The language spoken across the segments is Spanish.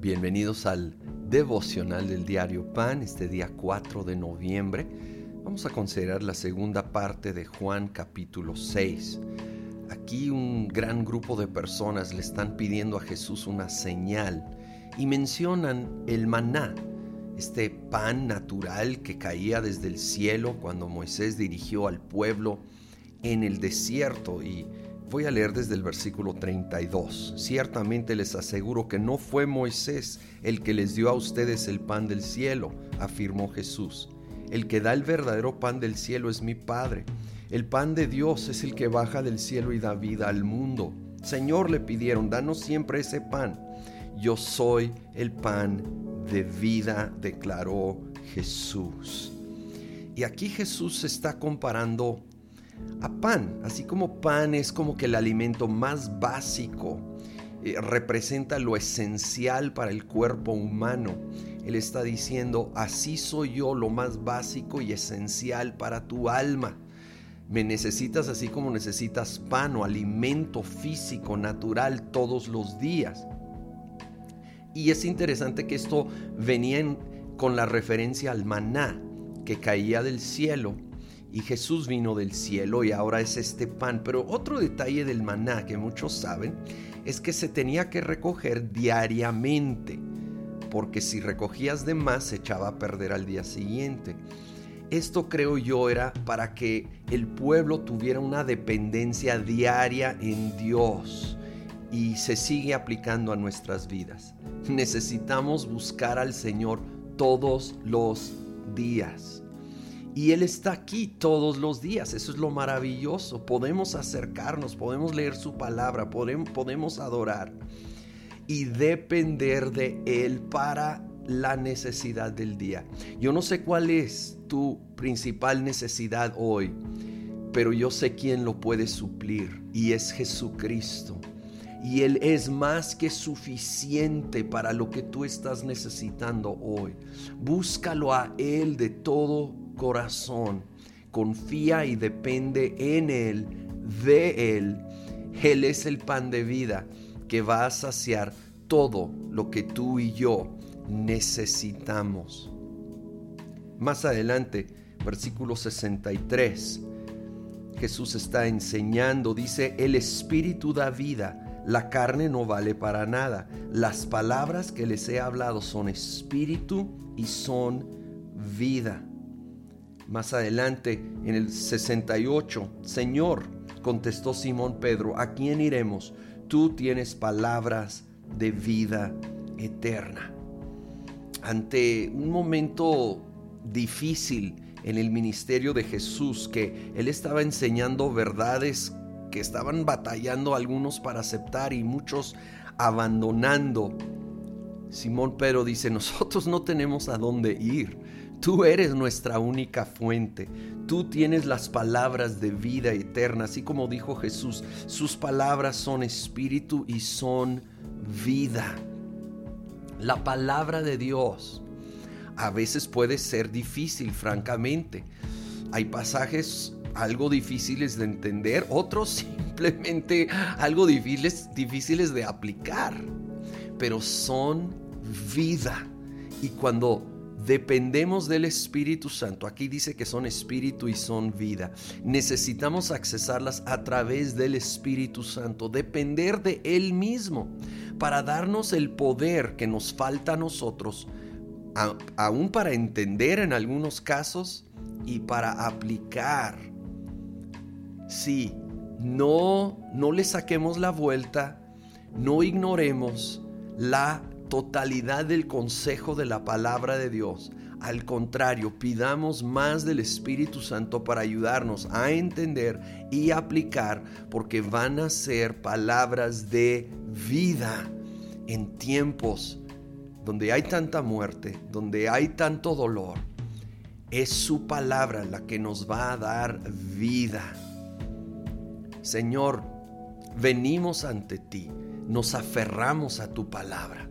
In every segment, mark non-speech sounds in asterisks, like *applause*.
Bienvenidos al devocional del diario Pan, este día 4 de noviembre. Vamos a considerar la segunda parte de Juan capítulo 6. Aquí un gran grupo de personas le están pidiendo a Jesús una señal y mencionan el maná, este pan natural que caía desde el cielo cuando Moisés dirigió al pueblo en el desierto y Voy a leer desde el versículo 32. Ciertamente les aseguro que no fue Moisés el que les dio a ustedes el pan del cielo, afirmó Jesús. El que da el verdadero pan del cielo es mi Padre. El pan de Dios es el que baja del cielo y da vida al mundo. Señor, le pidieron, danos siempre ese pan. Yo soy el pan de vida, declaró Jesús. Y aquí Jesús está comparando a pan, así como pan es como que el alimento más básico, eh, representa lo esencial para el cuerpo humano. Él está diciendo, así soy yo lo más básico y esencial para tu alma. Me necesitas así como necesitas pan o alimento físico, natural, todos los días. Y es interesante que esto venía con la referencia al maná que caía del cielo y Jesús vino del cielo y ahora es este pan. Pero otro detalle del maná que muchos saben es que se tenía que recoger diariamente, porque si recogías de más se echaba a perder al día siguiente. Esto creo yo era para que el pueblo tuviera una dependencia diaria en Dios y se sigue aplicando a nuestras vidas. Necesitamos buscar al Señor todos los días. Y Él está aquí todos los días. Eso es lo maravilloso. Podemos acercarnos, podemos leer su palabra, podemos, adorar y depender de Él para la necesidad del día. Yo no sé cuál es tu principal necesidad hoy, pero yo sé quién lo puede suplir y es Jesucristo. Y Él es más que suficiente para lo que tú estás necesitando hoy. Búscalo a Él de todo corazón, confía y depende en Él, de Él. Él es el pan de vida que va a saciar todo lo que tú y yo necesitamos. Más adelante, versículo 63, Jesús está enseñando, dice, el Espíritu da vida, la carne no vale para nada. Las palabras que les he hablado son espíritu y son vida. Más adelante, en el 68, Señor, contestó Simón Pedro, ¿a quién iremos? Tú tienes palabras de vida eterna. Ante un momento difícil en el ministerio de Jesús, que él estaba enseñando verdades que estaban batallando algunos para aceptar y muchos abandonando. Simón Pedro dice, nosotros no tenemos a dónde ir. Tú eres nuestra única fuente. Tú tienes las palabras de vida eterna, así como dijo Jesús. Sus palabras son espíritu y son vida. La palabra de Dios a veces puede ser difícil, francamente. Hay pasajes algo difíciles de entender, otros *laughs* simplemente algo difíciles, difíciles de aplicar, pero son vida. Y cuando dependemos del Espíritu Santo. Aquí dice que son espíritu y son vida. Necesitamos accesarlas a través del Espíritu Santo, depender de Él mismo para darnos el poder que nos falta a nosotros, aún para entender en algunos casos y para aplicar. Sí, no, no le saquemos la vuelta, no ignoremos la totalidad del consejo de la palabra de Dios. Al contrario, pidamos más del Espíritu Santo para ayudarnos a entender y aplicar, porque van a ser palabras de vida en tiempos donde hay tanta muerte, donde hay tanto dolor. Es su palabra la que nos va a dar vida. Señor, venimos ante ti, nos aferramos a tu palabra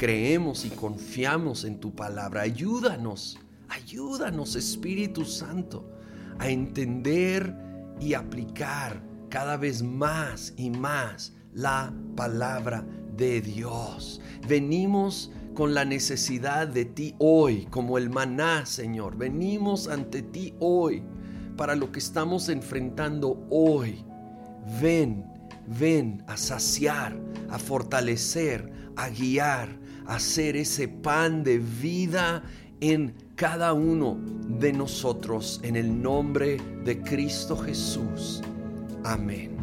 creemos y confiamos en tu palabra. Ayúdanos, ayúdanos Espíritu Santo a entender y aplicar cada vez más y más la palabra de Dios. Venimos con la necesidad de ti hoy, como el maná, Señor. Venimos ante ti hoy para lo que estamos enfrentando hoy. Ven, ven a saciar, a fortalecer, a guiar, hacer ese pan de vida en cada uno de nosotros, en el nombre de Cristo Jesús. Amén.